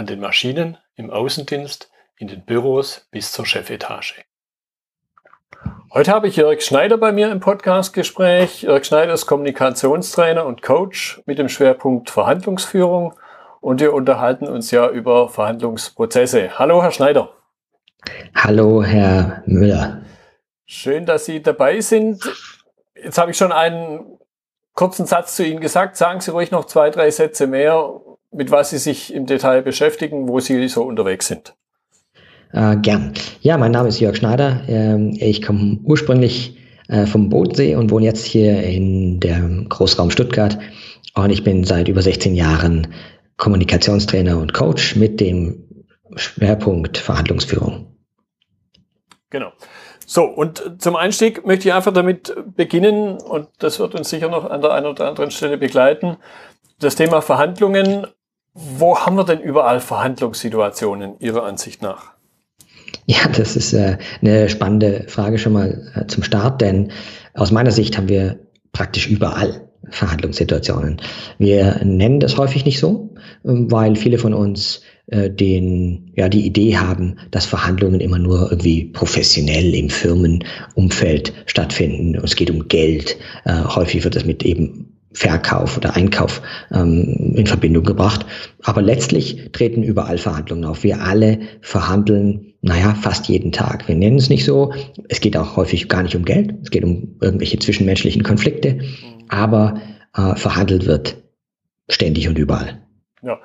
an den Maschinen, im Außendienst, in den Büros bis zur Chefetage. Heute habe ich Jörg Schneider bei mir im Podcastgespräch. Jörg Schneider ist Kommunikationstrainer und Coach mit dem Schwerpunkt Verhandlungsführung und wir unterhalten uns ja über Verhandlungsprozesse. Hallo, Herr Schneider. Hallo, Herr Müller. Schön, dass Sie dabei sind. Jetzt habe ich schon einen kurzen Satz zu Ihnen gesagt. Sagen Sie ruhig noch zwei, drei Sätze mehr, mit was Sie sich im Detail beschäftigen, wo Sie so unterwegs sind. Äh, gern. Ja, mein Name ist Jörg Schneider. Ähm, ich komme ursprünglich äh, vom Bodensee und wohne jetzt hier in dem Großraum Stuttgart. Und ich bin seit über 16 Jahren Kommunikationstrainer und Coach mit dem Schwerpunkt Verhandlungsführung. Genau. So, und zum Einstieg möchte ich einfach damit beginnen, und das wird uns sicher noch an der einen oder anderen Stelle begleiten, das Thema Verhandlungen. Wo haben wir denn überall Verhandlungssituationen Ihrer Ansicht nach? Ja, das ist äh, eine spannende Frage schon mal äh, zum Start, denn aus meiner Sicht haben wir praktisch überall Verhandlungssituationen. Wir nennen das häufig nicht so, ähm, weil viele von uns äh, den, ja, die Idee haben, dass Verhandlungen immer nur irgendwie professionell im Firmenumfeld stattfinden. Es geht um Geld. Häufig wird das mit eben Verkauf oder Einkauf ähm, in Verbindung gebracht. Aber letztlich treten überall Verhandlungen auf. Wir alle verhandeln, naja, fast jeden Tag. Wir nennen es nicht so. Es geht auch häufig gar nicht um Geld. Es geht um irgendwelche zwischenmenschlichen Konflikte. Aber äh, verhandelt wird ständig und überall. Ja.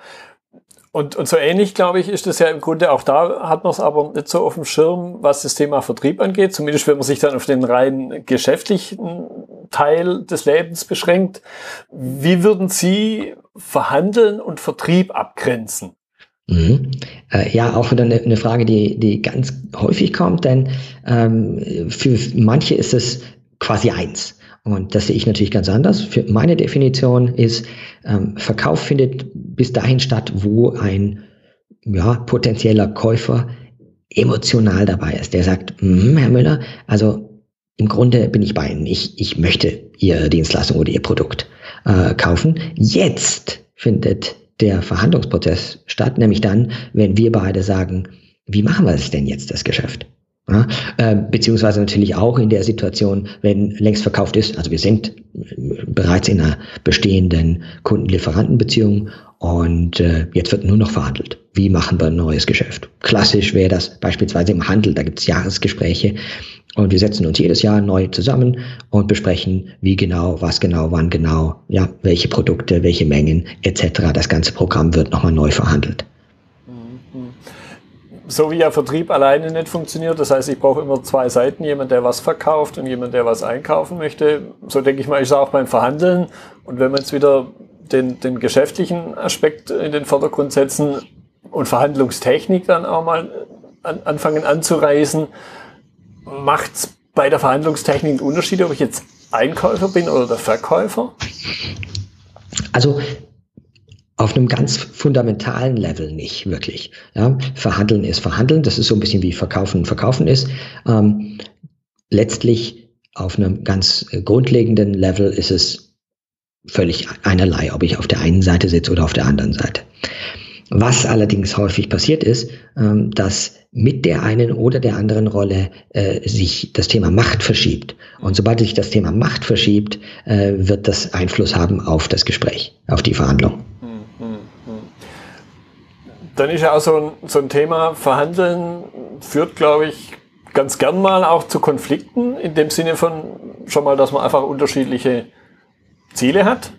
Und, und so ähnlich, glaube ich, ist das ja im Grunde auch da, hat man es aber nicht so auf dem Schirm, was das Thema Vertrieb angeht. Zumindest wenn man sich dann auf den rein geschäftlichen Teil des Lebens beschränkt. Wie würden Sie Verhandeln und Vertrieb abgrenzen? Mhm. Äh, ja, auch wieder eine, eine, Frage, die, die ganz häufig kommt, denn ähm, für manche ist es quasi eins. Und das sehe ich natürlich ganz anders. Für meine Definition ist, ähm, Verkauf findet bis dahin statt, wo ein ja, potenzieller Käufer emotional dabei ist. Der sagt, mm, Herr Müller, also im Grunde bin ich bei Ihnen. Ich, ich möchte Ihre Dienstleistung oder Ihr Produkt äh, kaufen. Jetzt findet der Verhandlungsprozess statt, nämlich dann, wenn wir beide sagen, wie machen wir es denn jetzt, das Geschäft? Ja, äh, beziehungsweise natürlich auch in der Situation, wenn längst verkauft ist. Also wir sind bereits in einer bestehenden Kunden-Lieferanten-Beziehung und äh, jetzt wird nur noch verhandelt. Wie machen wir ein neues Geschäft? Klassisch wäre das beispielsweise im Handel, da gibt es Jahresgespräche und wir setzen uns jedes Jahr neu zusammen und besprechen, wie genau, was genau, wann genau, ja, welche Produkte, welche Mengen etc. Das ganze Programm wird nochmal neu verhandelt so wie ja Vertrieb alleine nicht funktioniert, das heißt, ich brauche immer zwei Seiten, jemand, der was verkauft und jemand, der was einkaufen möchte. So denke ich mal, ist auch beim Verhandeln. Und wenn wir jetzt wieder den, den geschäftlichen Aspekt in den Vordergrund setzen und Verhandlungstechnik dann auch mal an, anfangen anzureißen, macht es bei der Verhandlungstechnik einen Unterschied, ob ich jetzt Einkäufer bin oder der Verkäufer? Also auf einem ganz fundamentalen Level nicht wirklich. Ja, verhandeln ist verhandeln, das ist so ein bisschen wie verkaufen verkaufen ist. Ähm, letztlich auf einem ganz grundlegenden Level ist es völlig einerlei, ob ich auf der einen Seite sitze oder auf der anderen Seite. Was allerdings häufig passiert ist, ähm, dass mit der einen oder der anderen Rolle äh, sich das Thema Macht verschiebt. Und sobald sich das Thema Macht verschiebt, äh, wird das Einfluss haben auf das Gespräch, auf die Verhandlung. Dann ist ja auch so ein, so ein Thema, Verhandeln führt, glaube ich, ganz gern mal auch zu Konflikten, in dem Sinne von schon mal, dass man einfach unterschiedliche Ziele hat.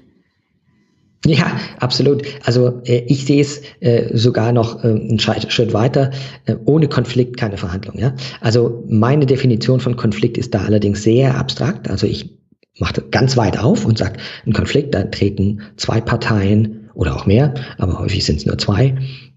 Ja, absolut. Also äh, ich sehe es äh, sogar noch äh, einen Schritt weiter. Äh, ohne Konflikt keine Verhandlung. Ja? Also meine Definition von Konflikt ist da allerdings sehr abstrakt. Also ich mache ganz weit auf und sage, ein Konflikt, da treten zwei Parteien oder auch mehr, aber häufig sind es nur zwei.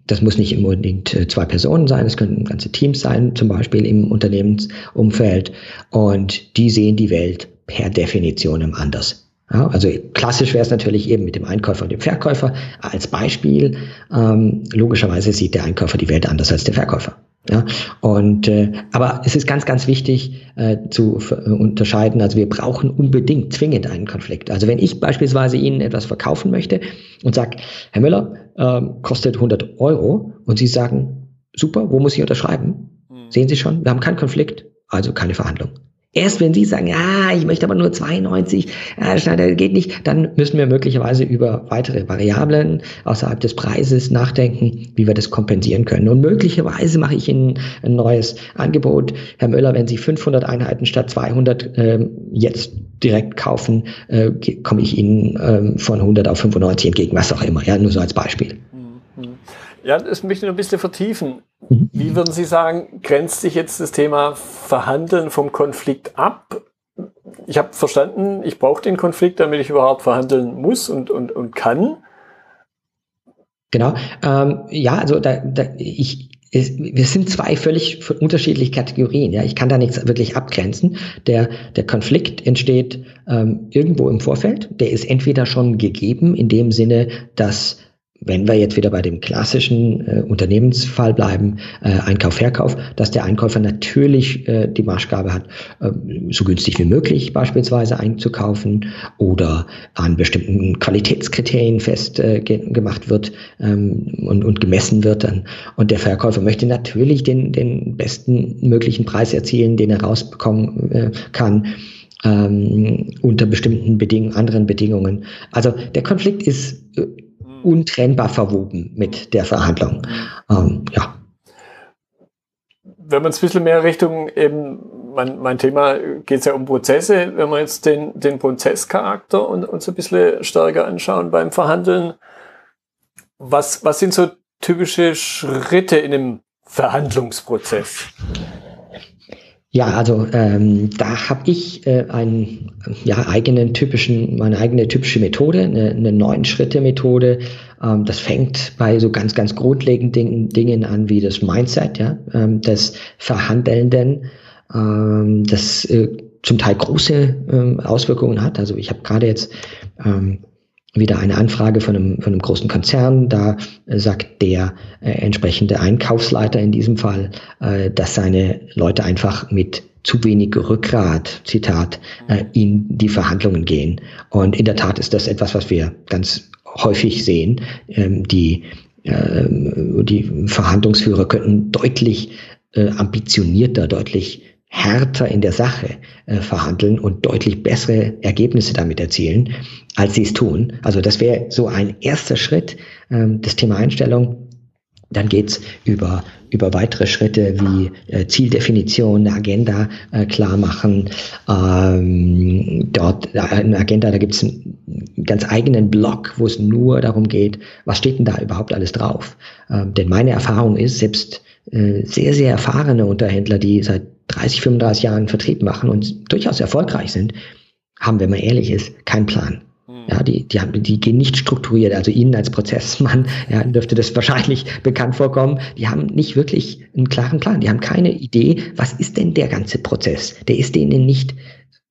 Das muss nicht unbedingt äh, zwei Personen sein, es können ganze Teams sein, zum Beispiel im Unternehmensumfeld. Und die sehen die Welt per Definition anders. Ja, also klassisch wäre es natürlich eben mit dem Einkäufer und dem Verkäufer als Beispiel. Ähm, logischerweise sieht der Einkäufer die Welt anders als der Verkäufer. Ja, und äh, aber es ist ganz, ganz wichtig äh, zu äh, unterscheiden. Also wir brauchen unbedingt zwingend einen Konflikt. Also wenn ich beispielsweise Ihnen etwas verkaufen möchte und sage, Herr Müller, äh, kostet 100 Euro und Sie sagen, super, wo muss ich unterschreiben? Mhm. Sehen Sie schon, wir haben keinen Konflikt, also keine Verhandlung. Erst wenn Sie sagen, ja, ich möchte aber nur 92, ja, Schneider geht nicht, dann müssen wir möglicherweise über weitere Variablen außerhalb des Preises nachdenken, wie wir das kompensieren können. Und möglicherweise mache ich Ihnen ein neues Angebot. Herr Müller, wenn Sie 500 Einheiten statt 200 äh, jetzt direkt kaufen, äh, komme ich Ihnen äh, von 100 auf 95 entgegen, was auch immer. Ja, nur so als Beispiel. Mhm. Ja, das möchte ich noch ein bisschen vertiefen. Mhm. Wie würden Sie sagen, grenzt sich jetzt das Thema Verhandeln vom Konflikt ab? Ich habe verstanden, ich brauche den Konflikt, damit ich überhaupt verhandeln muss und, und, und kann. Genau. Ähm, ja, also da, da, ich, es, wir sind zwei völlig unterschiedliche Kategorien. Ja, ich kann da nichts wirklich abgrenzen. Der, der Konflikt entsteht ähm, irgendwo im Vorfeld. Der ist entweder schon gegeben in dem Sinne, dass wenn wir jetzt wieder bei dem klassischen äh, Unternehmensfall bleiben, äh, Einkauf, Verkauf, dass der Einkäufer natürlich äh, die Maßgabe hat, äh, so günstig wie möglich beispielsweise einzukaufen oder an bestimmten Qualitätskriterien festgemacht äh, wird ähm, und, und gemessen wird. Dann. Und der Verkäufer möchte natürlich den, den besten möglichen Preis erzielen, den er rausbekommen äh, kann. Ähm, unter bestimmten Bedingungen, anderen Bedingungen. Also der Konflikt ist untrennbar verwoben mit der Verhandlung. Ähm, ja. Wenn man es ein bisschen mehr Richtung eben, mein, mein Thema geht es ja um Prozesse, wenn wir jetzt den, den Prozesscharakter und uns ein bisschen stärker anschauen beim Verhandeln, was, was sind so typische Schritte in einem Verhandlungsprozess? Ja, also ähm, da habe ich äh, einen ja, eigenen typischen, meine eigene typische Methode, eine, eine neun Schritte Methode. Ähm, das fängt bei so ganz, ganz grundlegenden Dingen an wie das Mindset, ja, ähm, des Verhandelnden, ähm, das äh, zum Teil große ähm, Auswirkungen hat. Also ich habe gerade jetzt ähm, wieder eine Anfrage von einem, von einem großen Konzern. Da äh, sagt der äh, entsprechende Einkaufsleiter in diesem Fall, äh, dass seine Leute einfach mit zu wenig Rückgrat, Zitat, äh, in die Verhandlungen gehen. Und in der Tat ist das etwas, was wir ganz häufig sehen. Ähm, die, äh, die Verhandlungsführer könnten deutlich äh, ambitionierter, deutlich härter in der Sache äh, verhandeln und deutlich bessere Ergebnisse damit erzielen, als sie es tun. Also das wäre so ein erster Schritt, ähm, das Thema Einstellung. Dann geht's über, über weitere Schritte wie äh, Zieldefinition, eine Agenda äh, klar machen. Ähm, dort äh, eine Agenda, da gibt's einen ganz eigenen Blog, wo es nur darum geht, was steht denn da überhaupt alles drauf. Ähm, denn meine Erfahrung ist, selbst äh, sehr, sehr erfahrene Unterhändler, die seit 30, 35 Jahren Vertrieb machen und durchaus erfolgreich sind, haben, wenn man ehrlich ist, keinen Plan. Hm. Ja, die, die, haben, die gehen nicht strukturiert. Also Ihnen als Prozessmann ja, dürfte das wahrscheinlich bekannt vorkommen. Die haben nicht wirklich einen klaren Plan. Die haben keine Idee, was ist denn der ganze Prozess? Der ist denen nicht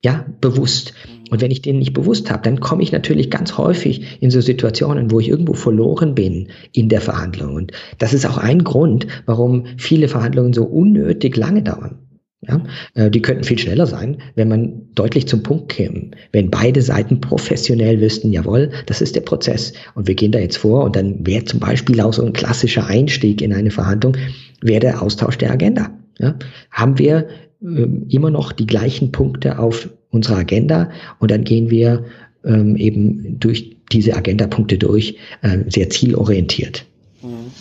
ja, bewusst. Hm. Und wenn ich den nicht bewusst habe, dann komme ich natürlich ganz häufig in so Situationen, wo ich irgendwo verloren bin in der Verhandlung. Und das ist auch ein Grund, warum viele Verhandlungen so unnötig lange dauern. Ja, äh, die könnten viel schneller sein, wenn man deutlich zum Punkt käme. Wenn beide Seiten professionell wüssten, jawohl, das ist der Prozess und wir gehen da jetzt vor und dann wäre zum Beispiel auch so ein klassischer Einstieg in eine Verhandlung, wäre der Austausch der Agenda. Ja, haben wir ähm, immer noch die gleichen Punkte auf unserer Agenda und dann gehen wir ähm, eben durch diese Agendapunkte durch, äh, sehr zielorientiert. Mhm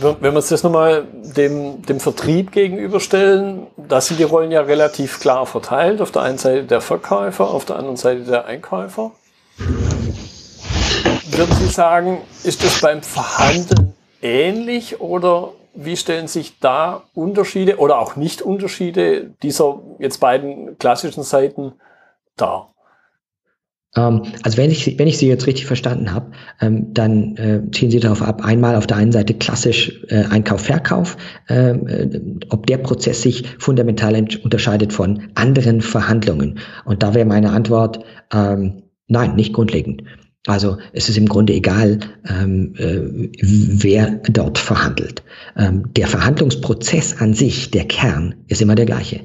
wenn wir uns das nochmal dem, dem Vertrieb gegenüberstellen, da sind die Rollen ja relativ klar verteilt. Auf der einen Seite der Verkäufer, auf der anderen Seite der Einkäufer. Würden Sie sagen, ist das beim Verhandeln ähnlich oder wie stellen sich da Unterschiede oder auch Nicht-Unterschiede dieser jetzt beiden klassischen Seiten dar? Ähm, also wenn ich, wenn ich Sie jetzt richtig verstanden habe, ähm, dann äh, ziehen Sie darauf ab, einmal auf der einen Seite klassisch äh, Einkauf, Verkauf, ähm, äh, ob der Prozess sich fundamental unterscheidet von anderen Verhandlungen. Und da wäre meine Antwort, nein, nicht grundlegend. Also es ist im Grunde egal, ähm, äh, wer dort verhandelt. Ähm, der Verhandlungsprozess an sich, der Kern, ist immer der gleiche.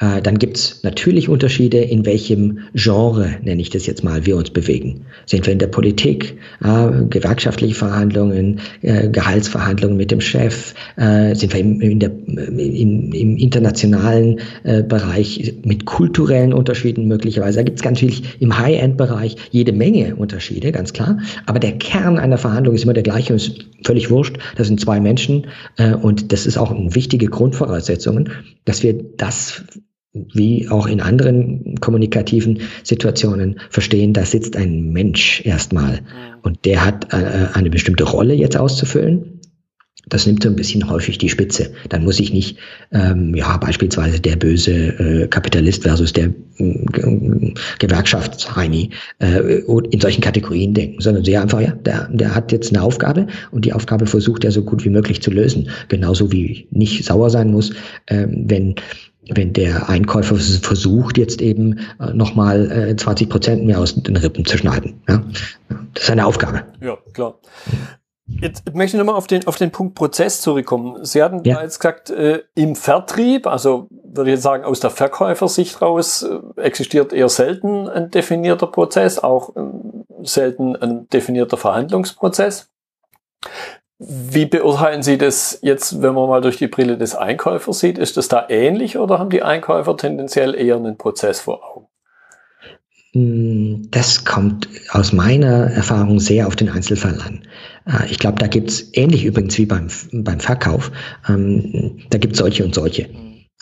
Äh, dann gibt's natürlich Unterschiede, in welchem Genre, nenne ich das jetzt mal, wir uns bewegen. Sind wir in der Politik, äh, gewerkschaftliche Verhandlungen, äh, Gehaltsverhandlungen mit dem Chef, äh, sind wir im, in der, in, im internationalen äh, Bereich mit kulturellen Unterschieden möglicherweise. Da gibt's natürlich im High-End-Bereich jede Menge Unterschiede, ganz klar. Aber der Kern einer Verhandlung ist immer der gleiche und ist völlig wurscht. Das sind zwei Menschen äh, und das ist auch eine wichtige Grundvoraussetzung, dass wir das wie auch in anderen kommunikativen Situationen verstehen, da sitzt ein Mensch erstmal und der hat äh, eine bestimmte Rolle jetzt auszufüllen. Das nimmt so ein bisschen häufig die Spitze. Dann muss ich nicht, ähm, ja, beispielsweise der böse äh, Kapitalist versus der äh, Gewerkschaftsheini äh, in solchen Kategorien denken, sondern sehr einfach, ja, der, der hat jetzt eine Aufgabe und die Aufgabe versucht er so gut wie möglich zu lösen. Genauso wie nicht sauer sein muss, äh, wenn wenn der Einkäufer versucht, jetzt eben äh, nochmal äh, 20 Prozent mehr aus den Rippen zu schneiden. Ja? Das ist eine Aufgabe. Ja, klar. Jetzt möchte ich nochmal auf den, auf den Punkt Prozess zurückkommen. Sie hatten ja. jetzt gesagt, äh, im Vertrieb, also würde ich jetzt sagen, aus der Verkäufersicht raus, äh, existiert eher selten ein definierter Prozess, auch äh, selten ein definierter Verhandlungsprozess. Wie beurteilen Sie das jetzt, wenn man mal durch die Brille des Einkäufers sieht? Ist das da ähnlich oder haben die Einkäufer tendenziell eher einen Prozess vor Augen? Hm, das kommt aus meiner Erfahrung sehr auf den Einzelfall an. Äh, ich glaube, da gibt es ähnlich übrigens wie beim, beim Verkauf, ähm, da gibt es solche und solche.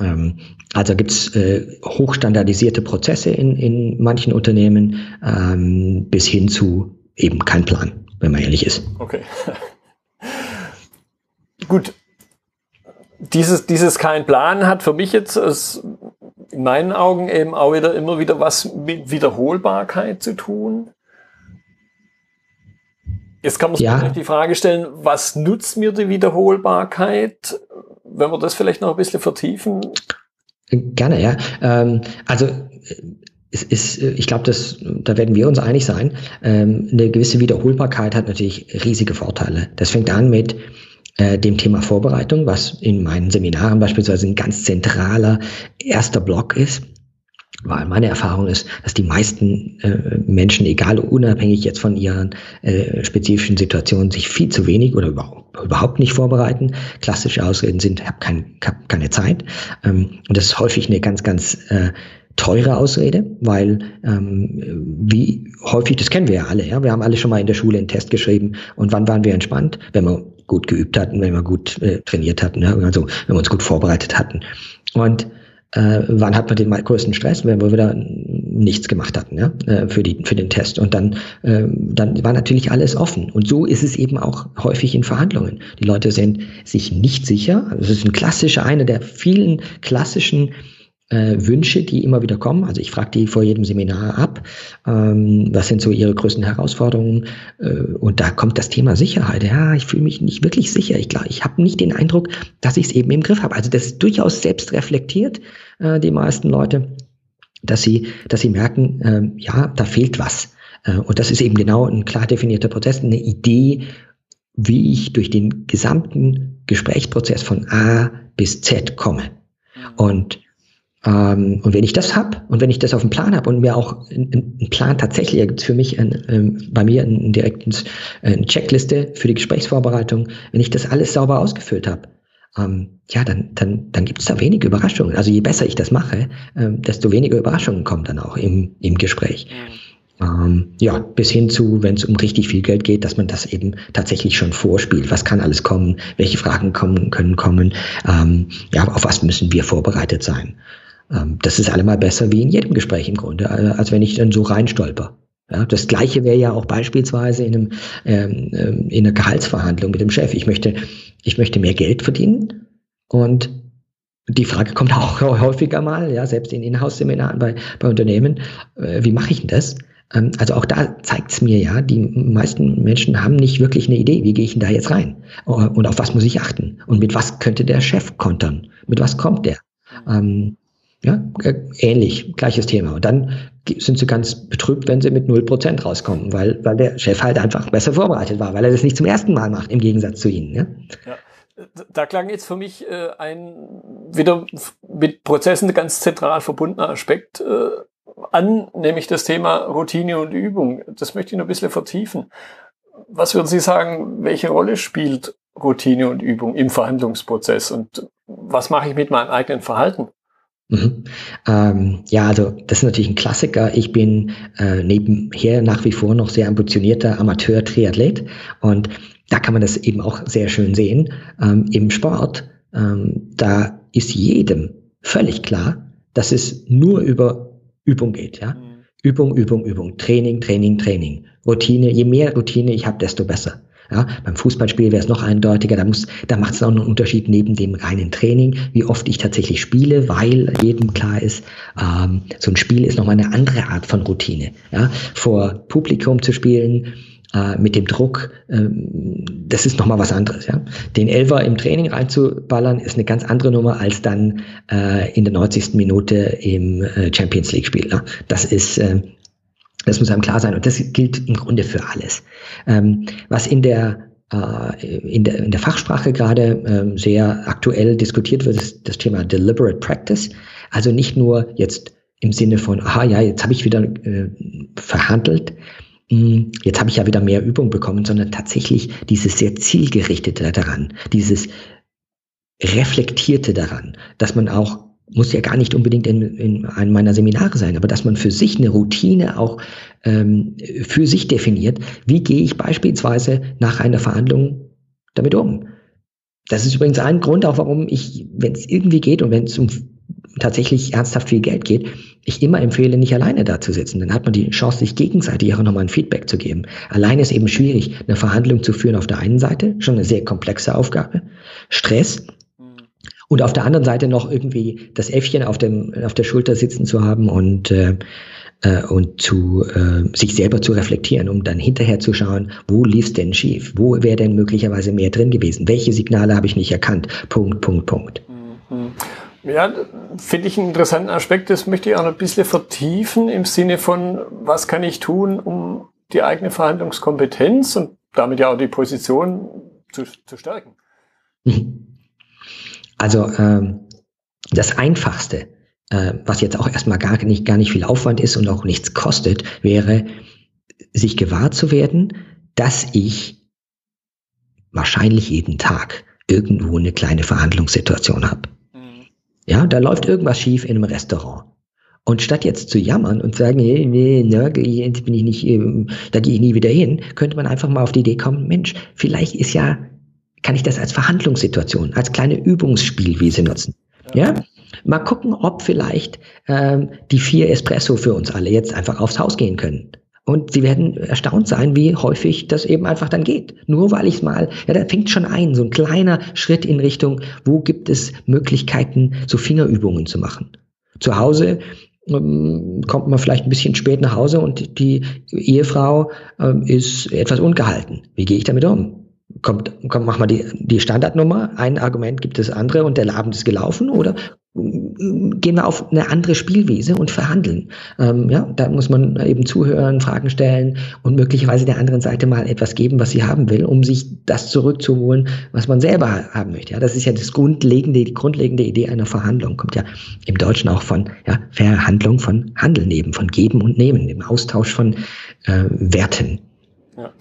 Ähm, also gibt es äh, hochstandardisierte Prozesse in, in manchen Unternehmen ähm, bis hin zu eben kein Plan, wenn man ehrlich ist. Okay. Gut, dieses, dieses kein Plan hat für mich jetzt aus, in meinen Augen eben auch wieder immer wieder was mit Wiederholbarkeit zu tun. Jetzt kann man sich ja. die Frage stellen, was nutzt mir die Wiederholbarkeit? Wenn wir das vielleicht noch ein bisschen vertiefen. Gerne, ja. Ähm, also es ist, ich glaube, da werden wir uns einig sein. Ähm, eine gewisse Wiederholbarkeit hat natürlich riesige Vorteile. Das fängt an mit äh, dem Thema Vorbereitung, was in meinen Seminaren beispielsweise ein ganz zentraler erster Block ist. Weil meine Erfahrung ist, dass die meisten äh, Menschen, egal unabhängig jetzt von ihren äh, spezifischen Situationen, sich viel zu wenig oder überhaupt, nicht vorbereiten. Klassische Ausreden sind, ich habe kein, hab keine Zeit. Ähm, und das ist häufig eine ganz, ganz äh, teure Ausrede, weil ähm, wie häufig, das kennen wir ja alle, ja, wir haben alle schon mal in der Schule einen Test geschrieben und wann waren wir entspannt, wenn wir gut geübt hatten, wenn wir gut äh, trainiert hatten, ja, also wenn wir uns gut vorbereitet hatten. Und äh, wann hat man den größten Stress, wenn wir wieder nichts gemacht hatten ja, äh, für, die, für den Test. Und dann, äh, dann war natürlich alles offen. Und so ist es eben auch häufig in Verhandlungen. Die Leute sind sich nicht sicher. Das also ist ein klassischer, einer der vielen klassischen äh, Wünsche, die immer wieder kommen. Also ich frage die vor jedem Seminar ab, ähm, was sind so ihre größten Herausforderungen. Äh, und da kommt das Thema Sicherheit. Ja, ich fühle mich nicht wirklich sicher. Ich, ich habe nicht den Eindruck, dass ich es eben im Griff habe. Also das ist durchaus selbst reflektiert, äh, die meisten Leute, dass sie, dass sie merken, äh, ja, da fehlt was. Äh, und das ist eben genau ein klar definierter Prozess, eine Idee, wie ich durch den gesamten Gesprächsprozess von A bis Z komme. Und ähm, und wenn ich das habe und wenn ich das auf dem Plan habe und mir auch einen Plan tatsächlich, gibt für mich ein, ähm, bei mir ein, direkt eine Checkliste für die Gesprächsvorbereitung, wenn ich das alles sauber ausgefüllt habe, ähm, ja, dann, dann, dann gibt es da wenige Überraschungen. Also je besser ich das mache, ähm, desto weniger Überraschungen kommen dann auch im, im Gespräch. Ähm, ja, bis hin zu, wenn es um richtig viel Geld geht, dass man das eben tatsächlich schon vorspielt. Was kann alles kommen? Welche Fragen kommen, können kommen? Ähm, ja, auf was müssen wir vorbereitet sein? Ähm, das ist allemal besser wie in jedem Gespräch im Grunde, äh, als wenn ich dann so reinstolper. Ja, das Gleiche wäre ja auch beispielsweise in, einem, ähm, ähm, in einer Gehaltsverhandlung mit dem Chef. Ich möchte, ich möchte mehr Geld verdienen und die Frage kommt auch häufiger mal, ja, selbst in Inhouse-Seminaren bei, bei Unternehmen, äh, wie mache ich denn das? Ähm, also auch da zeigt es mir ja, die meisten Menschen haben nicht wirklich eine Idee, wie gehe ich denn da jetzt rein? Und auf was muss ich achten? Und mit was könnte der Chef kontern? Mit was kommt der? Ähm, ja, äh, ähnlich, gleiches Thema. Und dann sind sie ganz betrübt, wenn sie mit 0% rauskommen, weil, weil der Chef halt einfach besser vorbereitet war, weil er das nicht zum ersten Mal macht, im Gegensatz zu ihnen. Ja? ja da klang jetzt für mich äh, ein wieder mit Prozessen ganz zentral verbundener Aspekt äh, an, nämlich das Thema Routine und Übung. Das möchte ich noch ein bisschen vertiefen. Was würden Sie sagen, welche Rolle spielt Routine und Übung im Verhandlungsprozess und was mache ich mit meinem eigenen Verhalten? Mhm. Ähm, ja, also das ist natürlich ein Klassiker. Ich bin äh, nebenher nach wie vor noch sehr ambitionierter Amateur-Triathlet und da kann man das eben auch sehr schön sehen. Ähm, Im Sport, ähm, da ist jedem völlig klar, dass es nur über Übung geht. Ja? Mhm. Übung, Übung, Übung, Training, Training, Training, Routine. Je mehr Routine ich habe, desto besser. Ja, beim Fußballspiel wäre es noch eindeutiger, da, muss, da macht es auch einen Unterschied neben dem reinen Training, wie oft ich tatsächlich spiele, weil jedem klar ist, ähm, so ein Spiel ist nochmal eine andere Art von Routine. Ja, vor Publikum zu spielen, äh, mit dem Druck, ähm, das ist nochmal was anderes. Ja? Den Elfer im Training reinzuballern, ist eine ganz andere Nummer als dann äh, in der 90. Minute im äh, Champions League-Spiel. Ja? Das ist, äh, das muss einem klar sein und das gilt im Grunde für alles. Ähm, was in der äh, in der, in der Fachsprache gerade ähm, sehr aktuell diskutiert wird, ist das Thema Deliberate Practice. Also nicht nur jetzt im Sinne von, aha, ja, jetzt habe ich wieder äh, verhandelt, hm, jetzt habe ich ja wieder mehr Übung bekommen, sondern tatsächlich dieses sehr zielgerichtete daran, dieses reflektierte daran, dass man auch muss ja gar nicht unbedingt in, in einem meiner Seminare sein, aber dass man für sich eine Routine auch ähm, für sich definiert. Wie gehe ich beispielsweise nach einer Verhandlung damit um? Das ist übrigens ein Grund auch, warum ich, wenn es irgendwie geht und wenn es um tatsächlich ernsthaft viel Geld geht, ich immer empfehle, nicht alleine da zu sitzen. Dann hat man die Chance, sich gegenseitig auch nochmal ein Feedback zu geben. Alleine ist eben schwierig, eine Verhandlung zu führen auf der einen Seite, schon eine sehr komplexe Aufgabe. Stress. Und auf der anderen Seite noch irgendwie das Äffchen auf, dem, auf der Schulter sitzen zu haben und, äh, äh, und zu, äh, sich selber zu reflektieren, um dann hinterher zu schauen, wo lief's denn schief? Wo wäre denn möglicherweise mehr drin gewesen? Welche Signale habe ich nicht erkannt? Punkt, Punkt, Punkt. Mhm. Ja, finde ich einen interessanten Aspekt. Das möchte ich auch noch ein bisschen vertiefen im Sinne von, was kann ich tun, um die eigene Verhandlungskompetenz und damit ja auch die Position zu, zu stärken. Also ähm, das Einfachste, äh, was jetzt auch erstmal gar nicht, gar nicht viel Aufwand ist und auch nichts kostet, wäre, sich gewahr zu werden, dass ich wahrscheinlich jeden Tag irgendwo eine kleine Verhandlungssituation habe. Ja, da läuft irgendwas schief in einem Restaurant. Und statt jetzt zu jammern und sagen, hey, nee, ne, jetzt bin ich nicht, ähm, da gehe ich nie wieder hin, könnte man einfach mal auf die Idee kommen, Mensch, vielleicht ist ja, kann ich das als Verhandlungssituation, als kleine Übungsspielwiese nutzen. Ja? Mal gucken, ob vielleicht ähm, die vier Espresso für uns alle jetzt einfach aufs Haus gehen können. Und sie werden erstaunt sein, wie häufig das eben einfach dann geht. Nur weil ich es mal, ja, da fängt schon ein, so ein kleiner Schritt in Richtung, wo gibt es Möglichkeiten, so Fingerübungen zu machen. Zu Hause ähm, kommt man vielleicht ein bisschen spät nach Hause und die Ehefrau ähm, ist etwas ungehalten. Wie gehe ich damit um? Kommt, kommt, mach mal die, die Standardnummer, ein Argument gibt es andere und der Abend ist gelaufen oder gehen wir auf eine andere Spielwiese und verhandeln. Ähm, ja, da muss man eben zuhören, Fragen stellen und möglicherweise der anderen Seite mal etwas geben, was sie haben will, um sich das zurückzuholen, was man selber haben möchte. Ja, das ist ja das grundlegende, die grundlegende Idee einer Verhandlung. Kommt ja im Deutschen auch von ja, Verhandlung, von Handeln eben, von Geben und Nehmen, dem Austausch von äh, Werten. Ja.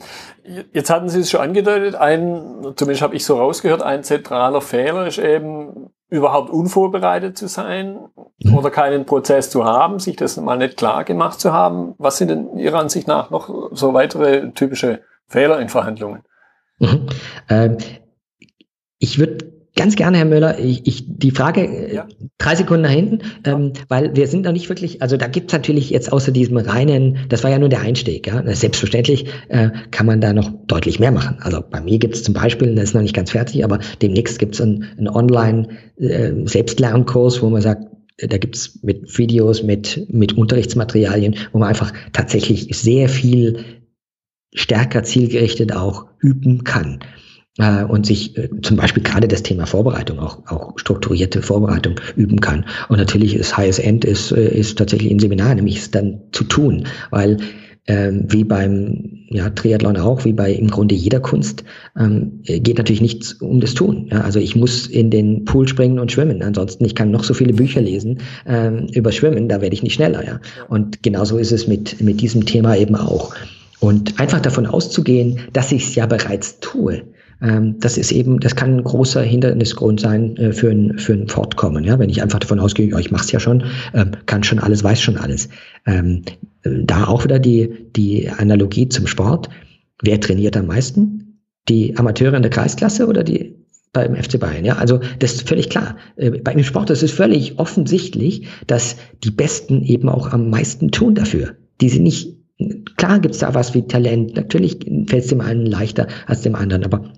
Jetzt hatten Sie es schon angedeutet, ein, zumindest habe ich so rausgehört, ein zentraler Fehler ist eben überhaupt unvorbereitet zu sein mhm. oder keinen Prozess zu haben, sich das mal nicht klar gemacht zu haben. Was sind denn Ihrer Ansicht nach noch so weitere typische Fehler in Verhandlungen? Mhm. Ähm, ich würde Ganz gerne, Herr Müller. Ich, ich, die Frage, äh, ja. drei Sekunden nach hinten, ähm, weil wir sind noch nicht wirklich, also da gibt's natürlich jetzt außer diesem reinen, das war ja nur der Einstieg, ja. Selbstverständlich äh, kann man da noch deutlich mehr machen. Also bei mir gibt's zum Beispiel, das ist noch nicht ganz fertig, aber demnächst gibt's einen, einen Online-Selbstlernkurs, äh, wo man sagt, da gibt's mit Videos, mit, mit Unterrichtsmaterialien, wo man einfach tatsächlich sehr viel stärker zielgerichtet auch üben kann äh, und sich äh, zum Beispiel gerade das Thema Vorbereitung, auch, auch strukturierte Vorbereitung üben kann. Und natürlich ist Highest End ist, äh, ist tatsächlich ein Seminar, nämlich es dann zu tun, weil ähm, wie beim ja, Triathlon auch, wie bei im Grunde jeder Kunst, ähm, geht natürlich nichts um das Tun. Ja, also ich muss in den Pool springen und schwimmen. Ansonsten, ich kann noch so viele Bücher lesen ähm, über Schwimmen, da werde ich nicht schneller. Ja. Und genauso ist es mit, mit diesem Thema eben auch. Und einfach davon auszugehen, dass ich es ja bereits tue, das ist eben, das kann ein großer Hindernisgrund sein äh, für, ein, für ein Fortkommen. Ja? Wenn ich einfach davon ausgehe, ja, ich mache es ja schon, ähm, kann schon alles, weiß schon alles. Ähm, da auch wieder die, die Analogie zum Sport. Wer trainiert am meisten? Die Amateure in der Kreisklasse oder die beim FC Bayern. Ja, also das ist völlig klar. Äh, beim Sport ist es völlig offensichtlich, dass die Besten eben auch am meisten tun dafür. Die sind nicht, klar gibt's da was wie Talent. Natürlich fällt es dem einen leichter als dem anderen, aber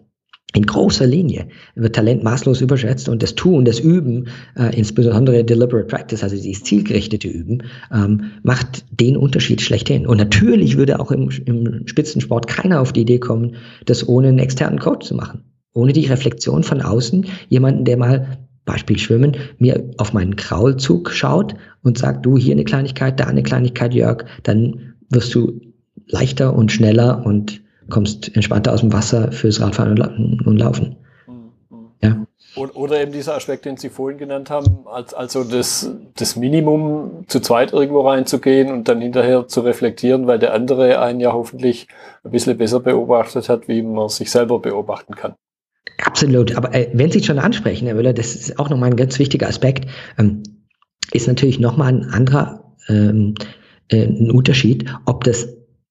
in großer Linie wird Talent maßlos überschätzt und das Tun, das Üben, äh, insbesondere Deliberate Practice, also dieses zielgerichtete Üben, ähm, macht den Unterschied schlechthin. Und natürlich würde auch im, im Spitzensport keiner auf die Idee kommen, das ohne einen externen Coach zu machen. Ohne die Reflexion von außen, jemanden, der mal Beispiel Schwimmen, mir auf meinen Kraulzug schaut und sagt, du hier eine Kleinigkeit, da eine Kleinigkeit, Jörg, dann wirst du leichter und schneller und kommst entspannter aus dem Wasser fürs Radfahren und, Laufen. Mhm. Ja. Oder eben dieser Aspekt, den Sie vorhin genannt haben, als, also das, das Minimum zu zweit irgendwo reinzugehen und dann hinterher zu reflektieren, weil der andere einen ja hoffentlich ein bisschen besser beobachtet hat, wie man sich selber beobachten kann. Absolut, aber äh, wenn Sie schon ansprechen, Herr Müller, das ist auch nochmal ein ganz wichtiger Aspekt, ähm, ist natürlich nochmal ein anderer ähm, äh, ein Unterschied, ob das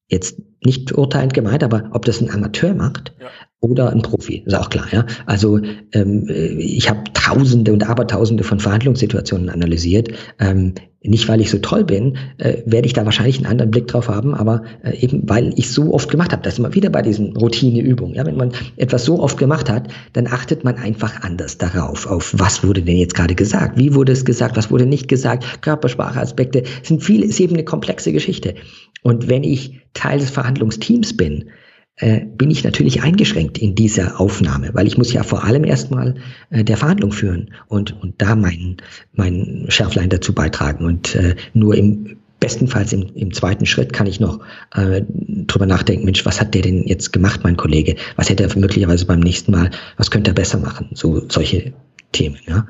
jetzt nicht urteilend gemeint, aber ob das ein Amateur macht ja. Oder ein Profi, ist auch klar. Ja? Also ähm, ich habe Tausende und Abertausende von Verhandlungssituationen analysiert. Ähm, nicht, weil ich so toll bin, äh, werde ich da wahrscheinlich einen anderen Blick drauf haben, aber äh, eben, weil ich so oft gemacht habe. Das ist immer wieder bei diesen Routineübungen. Ja? Wenn man etwas so oft gemacht hat, dann achtet man einfach anders darauf, auf was wurde denn jetzt gerade gesagt, wie wurde es gesagt, was wurde nicht gesagt, Körperspracheaspekte, sind viele, ist eben eine komplexe Geschichte. Und wenn ich Teil des Verhandlungsteams bin, äh, bin ich natürlich eingeschränkt in dieser Aufnahme, weil ich muss ja vor allem erstmal äh, der Verhandlung führen und, und da mein, mein Schärflein dazu beitragen. Und äh, nur im bestenfalls im, im zweiten Schritt kann ich noch äh, drüber nachdenken, Mensch, was hat der denn jetzt gemacht, mein Kollege? Was hätte er möglicherweise beim nächsten Mal, was könnte er besser machen? So solche Themen, ja.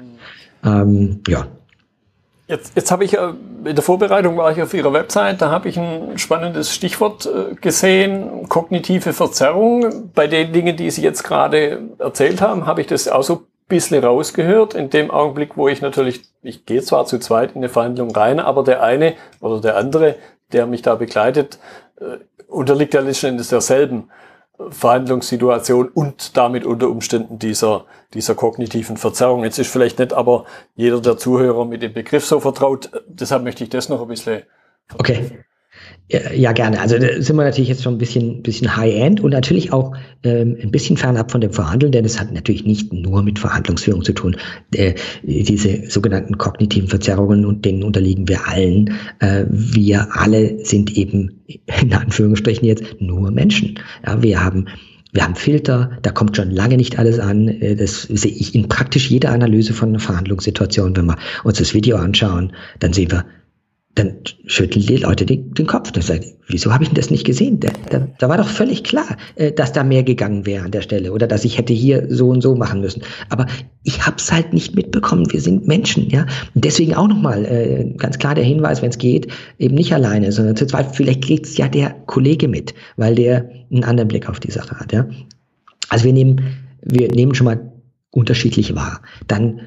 Ähm, ja, Jetzt, jetzt habe ich äh, in der Vorbereitung war ich auf Ihrer Website, da habe ich ein spannendes Stichwort äh, gesehen, kognitive Verzerrung. Bei den Dingen, die Sie jetzt gerade erzählt haben, habe ich das auch so ein bisschen rausgehört. In dem Augenblick, wo ich natürlich, ich gehe zwar zu zweit in eine Verhandlung rein, aber der eine oder der andere, der mich da begleitet, äh, unterliegt ja letztendlich derselben Verhandlungssituation und damit unter Umständen dieser, dieser kognitiven Verzerrung. Jetzt ist vielleicht nicht aber jeder der Zuhörer mit dem Begriff so vertraut. Deshalb möchte ich das noch ein bisschen. Okay. Ja, gerne. Also da sind wir natürlich jetzt schon ein bisschen, bisschen High-End und natürlich auch ähm, ein bisschen fernab von dem Verhandeln, denn es hat natürlich nicht nur mit Verhandlungsführung zu tun. Äh, diese sogenannten kognitiven Verzerrungen und denen unterliegen wir allen. Äh, wir alle sind eben in Anführungsstrichen jetzt nur Menschen. Ja, wir haben wir haben Filter, da kommt schon lange nicht alles an. Äh, das sehe ich in praktisch jeder Analyse von einer Verhandlungssituation. Wenn wir uns das Video anschauen, dann sehen wir, dann schütteln die Leute den, den Kopf. Das sagt, wieso habe ich denn das nicht gesehen? Da, da, da war doch völlig klar, äh, dass da mehr gegangen wäre an der Stelle oder dass ich hätte hier so und so machen müssen. Aber ich habe es halt nicht mitbekommen. Wir sind Menschen, ja. Und deswegen auch nochmal äh, ganz klar der Hinweis, wenn es geht, eben nicht alleine, sondern zu zweit, vielleicht kriegt ja der Kollege mit, weil der einen anderen Blick auf die Sache hat, ja. Also wir nehmen, wir nehmen schon mal unterschiedlich wahr. Dann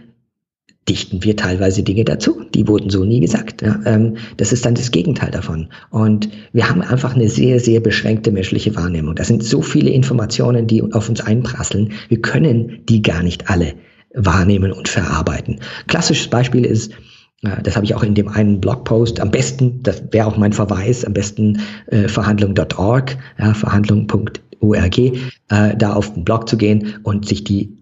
dichten wir teilweise Dinge dazu. Die wurden so nie gesagt. Ja. Ähm, das ist dann das Gegenteil davon. Und wir haben einfach eine sehr, sehr beschränkte menschliche Wahrnehmung. Da sind so viele Informationen, die auf uns einprasseln. Wir können die gar nicht alle wahrnehmen und verarbeiten. Klassisches Beispiel ist, äh, das habe ich auch in dem einen Blogpost. Am besten, das wäre auch mein Verweis, am besten äh, verhandlung.org, ja, verhandlung.org, äh, da auf den Blog zu gehen und sich die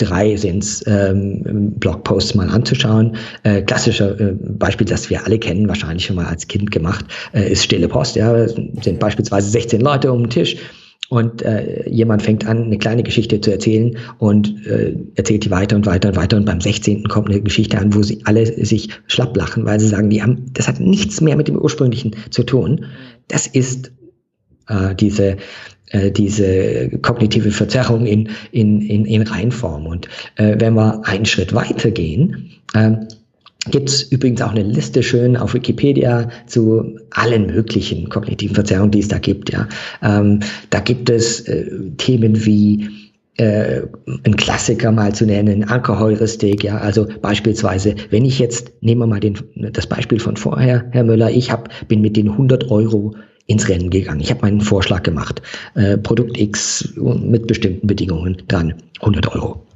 drei sind ähm, Blogposts mal anzuschauen. Äh, klassischer äh, Beispiel, das wir alle kennen, wahrscheinlich schon mal als Kind gemacht, äh, ist Stille Post. Ja, sind beispielsweise 16 Leute um den Tisch und äh, jemand fängt an, eine kleine Geschichte zu erzählen und äh, erzählt die weiter und weiter und weiter und beim 16. kommt eine Geschichte an, wo sie alle sich schlapp lachen, weil sie sagen, die haben, das hat nichts mehr mit dem ursprünglichen zu tun. Das ist äh, diese äh, diese kognitive Verzerrung in, in, in, in Reinform. Und äh, wenn wir einen Schritt weiter gehen, äh, Gibt es übrigens auch eine Liste schön auf Wikipedia zu allen möglichen kognitiven Verzerrungen, die es da gibt. Ja, ähm, da gibt es äh, Themen wie äh, ein Klassiker mal zu nennen, Ankerheuristik. Ja, also beispielsweise, wenn ich jetzt nehmen wir mal den, das Beispiel von vorher, Herr Müller, ich hab, bin mit den 100 Euro ins Rennen gegangen. Ich habe meinen Vorschlag gemacht. Äh, Produkt X mit bestimmten Bedingungen dran. 100 Euro.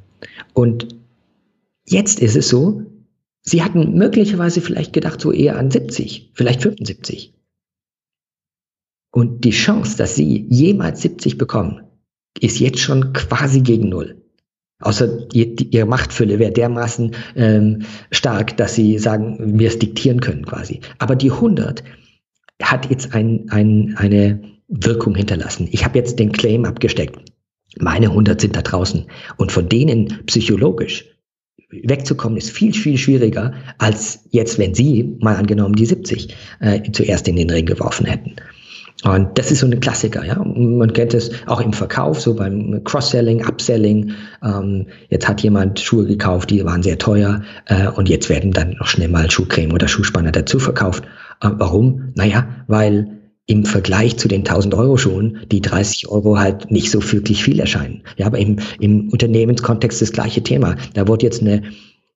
Und jetzt ist es so, Sie hatten möglicherweise vielleicht gedacht, so eher an 70, vielleicht 75. Und die Chance, dass Sie jemals 70 bekommen, ist jetzt schon quasi gegen Null. Außer ihre Machtfülle wäre dermaßen ähm, stark, dass sie sagen, wir es diktieren können quasi. Aber die 100 hat jetzt ein, ein, eine Wirkung hinterlassen. Ich habe jetzt den Claim abgesteckt. Meine 100 sind da draußen. Und von denen psychologisch wegzukommen ist viel, viel schwieriger, als jetzt, wenn Sie, mal angenommen, die 70 äh, zuerst in den Ring geworfen hätten. Und das ist so ein Klassiker, ja. Man kennt es auch im Verkauf, so beim Cross-Selling, Upselling. Ähm, jetzt hat jemand Schuhe gekauft, die waren sehr teuer, äh, und jetzt werden dann noch schnell mal Schuhcreme oder Schuhspanner dazu verkauft. Äh, warum? Naja, weil im Vergleich zu den 1000 Euro Schuhen die 30 Euro halt nicht so wirklich viel erscheinen. Ja, aber im, im Unternehmenskontext das gleiche Thema. Da wurde jetzt eine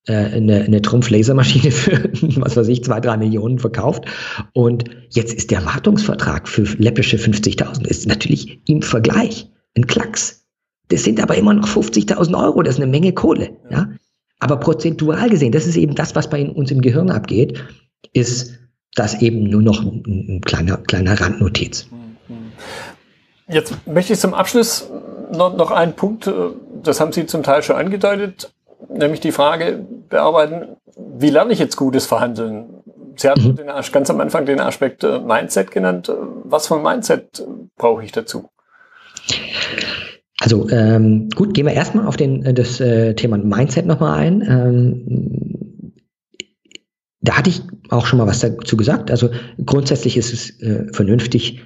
eine, eine Trumpf-Lasermaschine für, was weiß ich, zwei, drei Millionen verkauft. Und jetzt ist der Wartungsvertrag für läppische 50.000 ist natürlich im Vergleich ein Klacks. Das sind aber immer noch 50.000 Euro, das ist eine Menge Kohle. Ja? Aber prozentual gesehen, das ist eben das, was bei uns im Gehirn abgeht, ist das eben nur noch ein, ein kleiner, kleiner Randnotiz. Jetzt möchte ich zum Abschluss noch, noch einen Punkt, äh, das haben Sie zum Teil schon angedeutet, nämlich die Frage bearbeiten, wie lerne ich jetzt gutes Verhandeln? Sie hatten mhm. den, ganz am Anfang den Aspekt äh, Mindset genannt. Was für ein Mindset brauche ich dazu? Also ähm, gut, gehen wir erstmal auf den, äh, das äh, Thema Mindset nochmal ein. Ähm, da hatte ich auch schon mal was dazu gesagt. Also grundsätzlich ist es äh, vernünftig,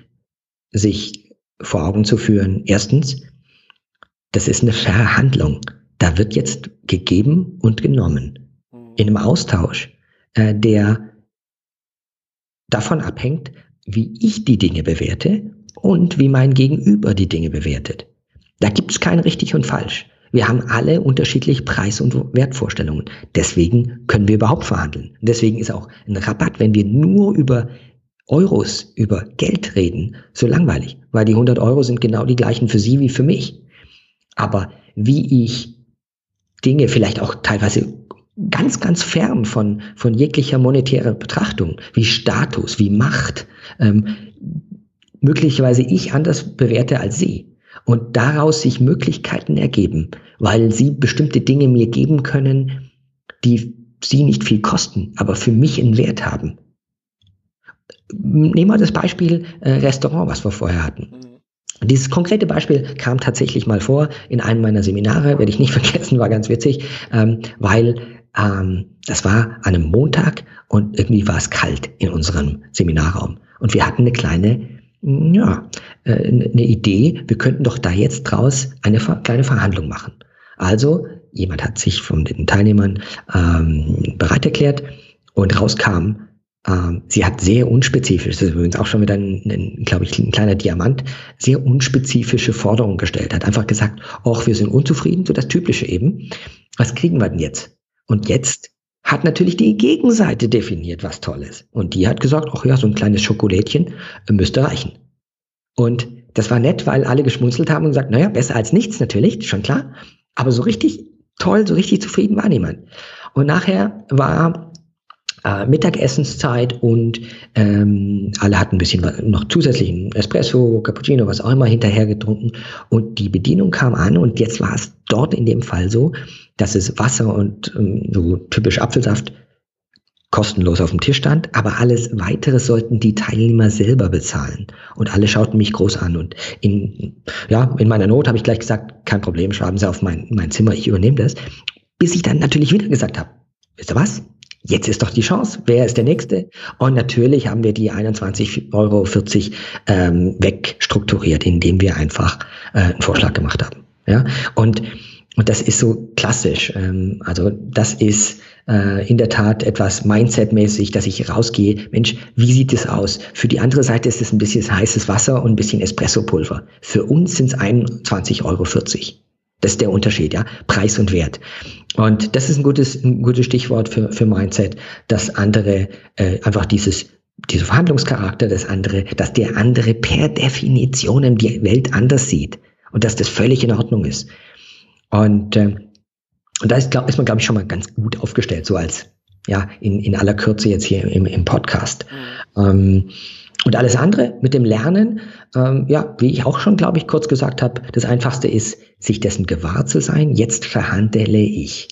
sich vor Augen zu führen. Erstens, das ist eine Verhandlung. Da wird jetzt gegeben und genommen. Mhm. In einem Austausch, äh, der davon abhängt, wie ich die Dinge bewerte und wie mein Gegenüber die Dinge bewertet. Da gibt es kein richtig und falsch. Wir haben alle unterschiedliche Preis- und Wertvorstellungen. Deswegen können wir überhaupt verhandeln. Deswegen ist auch ein Rabatt, wenn wir nur über Euros, über Geld reden, so langweilig, weil die 100 Euro sind genau die gleichen für Sie wie für mich. Aber wie ich Dinge vielleicht auch teilweise ganz, ganz fern von, von jeglicher monetärer Betrachtung, wie Status, wie Macht, ähm, möglicherweise ich anders bewerte als Sie und daraus sich Möglichkeiten ergeben, weil sie bestimmte Dinge mir geben können, die sie nicht viel kosten, aber für mich einen Wert haben. Nehmen wir das Beispiel äh, Restaurant, was wir vorher hatten. Dieses konkrete Beispiel kam tatsächlich mal vor in einem meiner Seminare, werde ich nicht vergessen, war ganz witzig, ähm, weil ähm, das war an einem Montag und irgendwie war es kalt in unserem Seminarraum. Und wir hatten eine kleine ja, äh, eine Idee, wir könnten doch da jetzt draus eine kleine Verhandlung machen. Also, jemand hat sich von den Teilnehmern ähm, bereit erklärt und rauskam, sie hat sehr unspezifisch, das ist übrigens auch schon wieder ein, ein glaube ich, ein kleiner Diamant, sehr unspezifische Forderungen gestellt, hat einfach gesagt, ach, wir sind unzufrieden, so das Typische eben. Was kriegen wir denn jetzt? Und jetzt hat natürlich die Gegenseite definiert, was toll ist. Und die hat gesagt, ach ja, so ein kleines Schokolädchen äh, müsste reichen. Und das war nett, weil alle geschmunzelt haben und gesagt, naja, besser als nichts natürlich, schon klar. Aber so richtig toll, so richtig zufrieden war niemand. Und nachher war äh, Mittagessenszeit und ähm, alle hatten ein bisschen noch zusätzlichen Espresso, Cappuccino, was auch immer hinterher getrunken und die Bedienung kam an und jetzt war es dort in dem Fall so, dass es Wasser und ähm, so typisch Apfelsaft kostenlos auf dem Tisch stand, aber alles weitere sollten die Teilnehmer selber bezahlen. Und alle schauten mich groß an. Und in, ja, in meiner Not habe ich gleich gesagt, kein Problem, schreiben Sie auf mein, mein Zimmer, ich übernehme das. Bis ich dann natürlich wieder gesagt habe, wisst ihr was? Jetzt ist doch die Chance. Wer ist der Nächste? Und natürlich haben wir die 21,40 Euro ähm, wegstrukturiert, indem wir einfach äh, einen Vorschlag gemacht haben. Ja, und und das ist so klassisch. Ähm, also das ist äh, in der Tat etwas Mindset-mäßig, dass ich rausgehe. Mensch, wie sieht es aus? Für die andere Seite ist es ein bisschen heißes Wasser und ein bisschen Espresso-Pulver. Für uns sind es 21,40 Euro. Das ist der Unterschied, ja. Preis und Wert. Und das ist ein gutes, ein gutes Stichwort für, für Mindset, dass andere äh, einfach dieses dieser Verhandlungscharakter des andere, dass der andere per Definition die Welt anders sieht und dass das völlig in Ordnung ist. Und, äh, und da ist, glaub, ist man, glaube ich, schon mal ganz gut aufgestellt, so als, ja, in, in aller Kürze jetzt hier im, im Podcast. Mhm. Ähm, und alles andere mit dem Lernen, ähm, ja, wie ich auch schon, glaube ich, kurz gesagt habe, das Einfachste ist, sich dessen gewahr zu sein. Jetzt verhandele ich,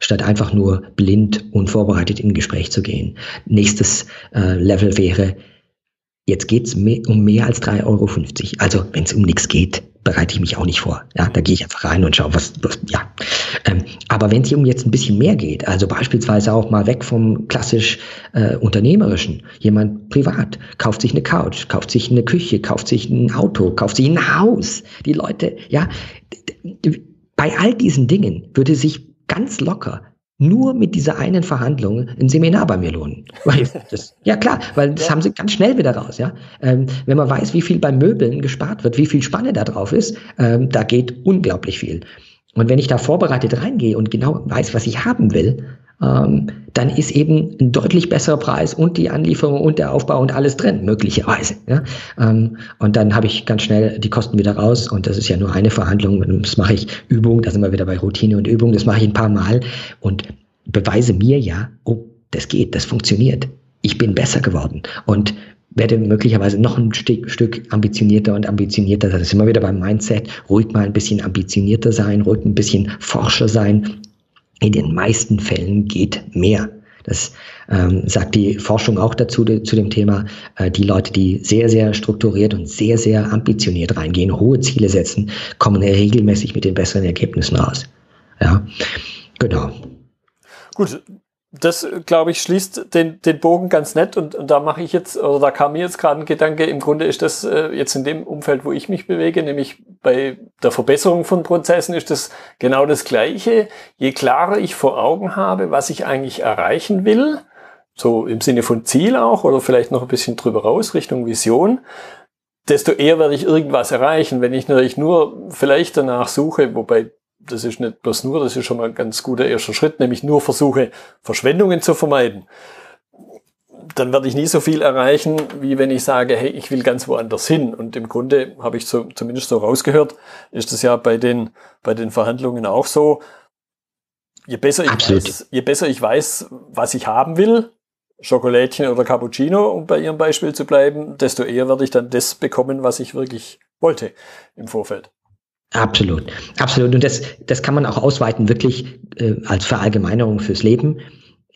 statt einfach nur blind unvorbereitet in Gespräch zu gehen. Nächstes äh, Level wäre, jetzt geht's um mehr als 3,50 Euro. Also wenn es um nichts geht, bereite ich mich auch nicht vor. Ja, da gehe ich einfach rein und schaue, was, was ja. Ähm, aber wenn es um jetzt ein bisschen mehr geht, also beispielsweise auch mal weg vom klassisch äh, unternehmerischen, jemand privat kauft sich eine Couch, kauft sich eine Küche, kauft sich ein Auto, kauft sich ein Haus. Die Leute, ja, bei all diesen Dingen würde sich ganz locker nur mit dieser einen Verhandlung ein Seminar bei mir lohnen. Das, ja klar, weil das ja. haben sie ganz schnell wieder raus. Ja, ähm, wenn man weiß, wie viel bei Möbeln gespart wird, wie viel Spanne da drauf ist, ähm, da geht unglaublich viel. Und wenn ich da vorbereitet reingehe und genau weiß, was ich haben will, dann ist eben ein deutlich besserer Preis und die Anlieferung und der Aufbau und alles drin, möglicherweise. Ja? Ähm, und dann habe ich ganz schnell die Kosten wieder raus und das ist ja nur eine Verhandlung. Das mache ich Übung, da sind wir wieder bei Routine und Übung, das mache ich ein paar Mal und beweise mir ja, oh, das geht, das funktioniert. Ich bin besser geworden und werde möglicherweise noch ein Stück, Stück ambitionierter und ambitionierter. Das ist immer wieder beim Mindset. Ruhig mal ein bisschen ambitionierter sein, ruhig ein bisschen forscher sein in den meisten Fällen geht mehr. Das ähm, sagt die Forschung auch dazu de, zu dem Thema. Äh, die Leute, die sehr, sehr strukturiert und sehr, sehr ambitioniert reingehen, hohe Ziele setzen, kommen regelmäßig mit den besseren Ergebnissen raus. Ja, genau. Gut, das, glaube ich, schließt den, den Bogen ganz nett und, und da mache ich jetzt, oder da kam mir jetzt gerade ein Gedanke, im Grunde ist das äh, jetzt in dem Umfeld, wo ich mich bewege, nämlich bei der Verbesserung von Prozessen ist das genau das Gleiche. Je klarer ich vor Augen habe, was ich eigentlich erreichen will, so im Sinne von Ziel auch oder vielleicht noch ein bisschen drüber raus Richtung Vision, desto eher werde ich irgendwas erreichen. Wenn ich natürlich nur vielleicht danach suche, wobei das ist nicht bloß nur, das ist schon mal ein ganz guter erster Schritt, nämlich nur versuche, Verschwendungen zu vermeiden. Dann werde ich nie so viel erreichen, wie wenn ich sage, hey, ich will ganz woanders hin. Und im Grunde habe ich so, zumindest so rausgehört, ist das ja bei den, bei den Verhandlungen auch so. Je besser, ich weiß, je besser ich weiß, was ich haben will, Schokolädchen oder Cappuccino, um bei Ihrem Beispiel zu bleiben, desto eher werde ich dann das bekommen, was ich wirklich wollte im Vorfeld. Absolut, absolut. Und das, das kann man auch ausweiten, wirklich äh, als Verallgemeinerung fürs Leben.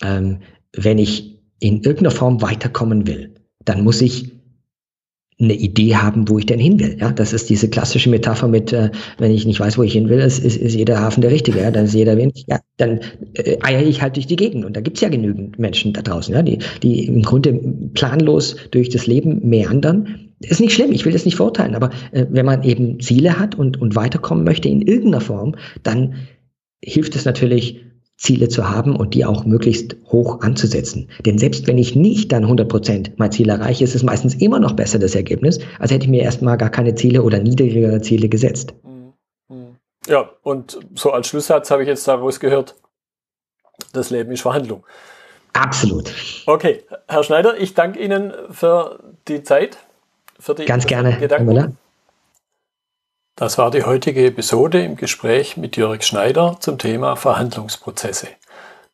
Ähm, wenn ich in irgendeiner Form weiterkommen will, dann muss ich eine Idee haben, wo ich denn hin will. Ja, das ist diese klassische Metapher mit, äh, wenn ich nicht weiß, wo ich hin will, ist, ist, ist jeder Hafen der richtige. Ja, dann ist jeder Wind. Ja, dann äh, eier ich halt durch die Gegend. Und da gibt's ja genügend Menschen da draußen, ja, die, die im Grunde planlos durch das Leben meandern ist nicht schlimm, ich will das nicht verurteilen, aber äh, wenn man eben Ziele hat und, und weiterkommen möchte in irgendeiner Form, dann hilft es natürlich, Ziele zu haben und die auch möglichst hoch anzusetzen. Denn selbst wenn ich nicht dann 100 Prozent mein Ziel erreiche, ist es meistens immer noch besser das Ergebnis, als hätte ich mir erstmal gar keine Ziele oder niedrigere Ziele gesetzt. Mhm. Mhm. Ja, und so als Schlusssatz habe ich jetzt daraus gehört, das Leben ist Verhandlung. Absolut. Okay, Herr Schneider, ich danke Ihnen für die Zeit für die Ganz gerne, Gedanken. Das war die heutige Episode im Gespräch mit Jörg Schneider zum Thema Verhandlungsprozesse.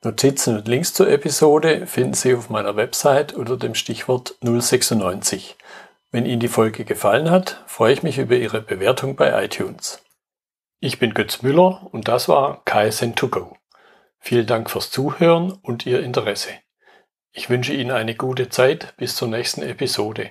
Notizen und Links zur Episode finden Sie auf meiner Website unter dem Stichwort 096. Wenn Ihnen die Folge gefallen hat, freue ich mich über Ihre Bewertung bei iTunes. Ich bin Götz Müller und das war KSN2Go. Vielen Dank fürs Zuhören und Ihr Interesse. Ich wünsche Ihnen eine gute Zeit bis zur nächsten Episode.